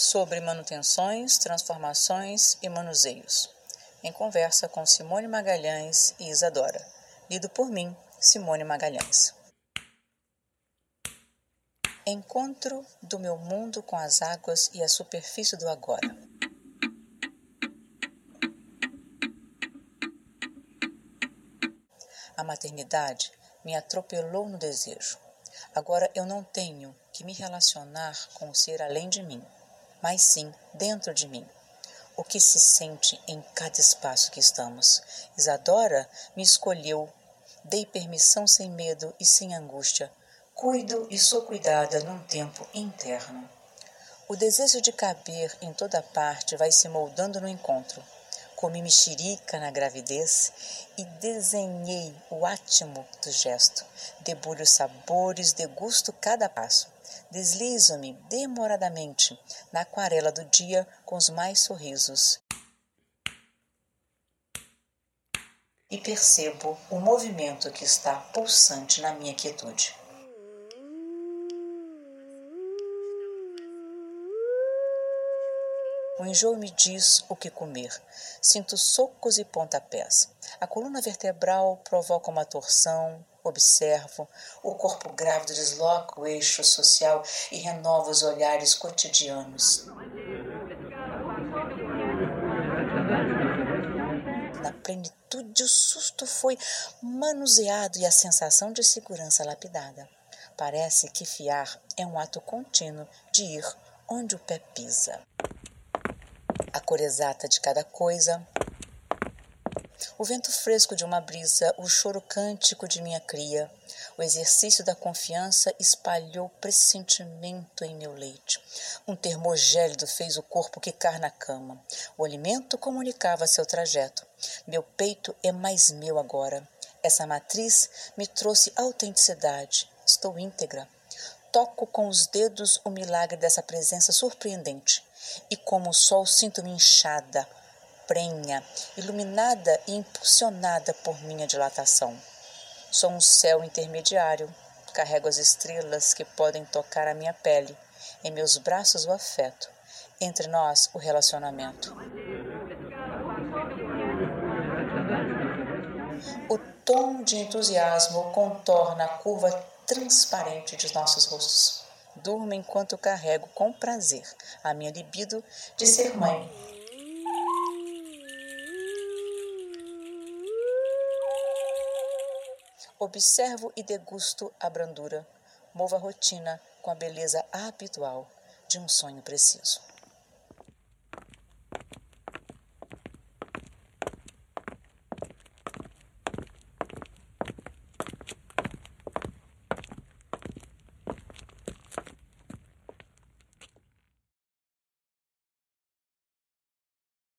sobre manutenções, transformações e manuseios, em conversa com Simone Magalhães e Isadora. Lido por mim, Simone Magalhães. Encontro do meu mundo com as águas e a superfície do agora. A maternidade me atropelou no desejo. Agora eu não tenho que me relacionar com o ser além de mim mas sim dentro de mim. O que se sente em cada espaço que estamos. Isadora me escolheu, dei permissão sem medo e sem angústia. Cuido e sou cuidada num tempo interno. O desejo de caber em toda parte vai se moldando no encontro. Comi mexerica na gravidez e desenhei o átimo do gesto. Debulho sabores, degusto cada passo. Deslizo-me demoradamente na aquarela do dia com os mais sorrisos. E percebo o movimento que está pulsante na minha quietude. O enjoo me diz o que comer. Sinto socos e pontapés. A coluna vertebral provoca uma torção. Observo. O corpo grávido desloca o eixo social e renova os olhares cotidianos. Na plenitude, o susto foi manuseado e a sensação de segurança lapidada. Parece que fiar é um ato contínuo de ir onde o pé pisa a cor exata de cada coisa, o vento fresco de uma brisa, o choro cântico de minha cria, o exercício da confiança espalhou pressentimento em meu leite. Um termor gélido fez o corpo quicar na cama. O alimento comunicava seu trajeto. Meu peito é mais meu agora. Essa matriz me trouxe autenticidade. Estou íntegra. Toco com os dedos o milagre dessa presença surpreendente e como o sol sinto-me inchada, prenha, iluminada e impulsionada por minha dilatação. Sou um céu intermediário, carrego as estrelas que podem tocar a minha pele, em meus braços o afeto, entre nós o relacionamento. O tom de entusiasmo contorna a curva transparente de nossos rostos. Durmo enquanto carrego com prazer a minha libido de ser mãe. Observo e degusto a brandura. Movo a rotina com a beleza habitual de um sonho preciso.